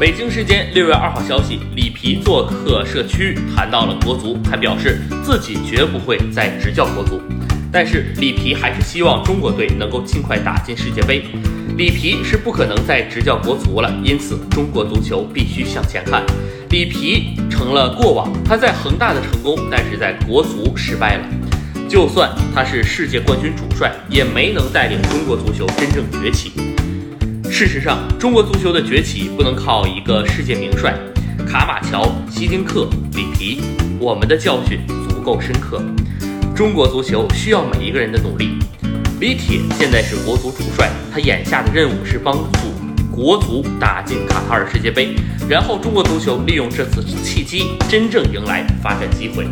北京时间六月二号消息，里皮做客社区，谈到了国足，还表示自己绝不会再执教国足。但是里皮还是希望中国队能够尽快打进世界杯。里皮是不可能再执教国足了，因此中国足球必须向前看。里皮成了过往，他在恒大的成功，但是在国足失败了。就算他是世界冠军主帅，也没能带领中国足球真正崛起。事实上，中国足球的崛起不能靠一个世界名帅卡马乔、希丁克、里皮。我们的教训足够深刻，中国足球需要每一个人的努力。李铁现在是国足主帅，他眼下的任务是帮助国足打进卡塔尔世界杯，然后中国足球利用这次契机，真正迎来发展机会。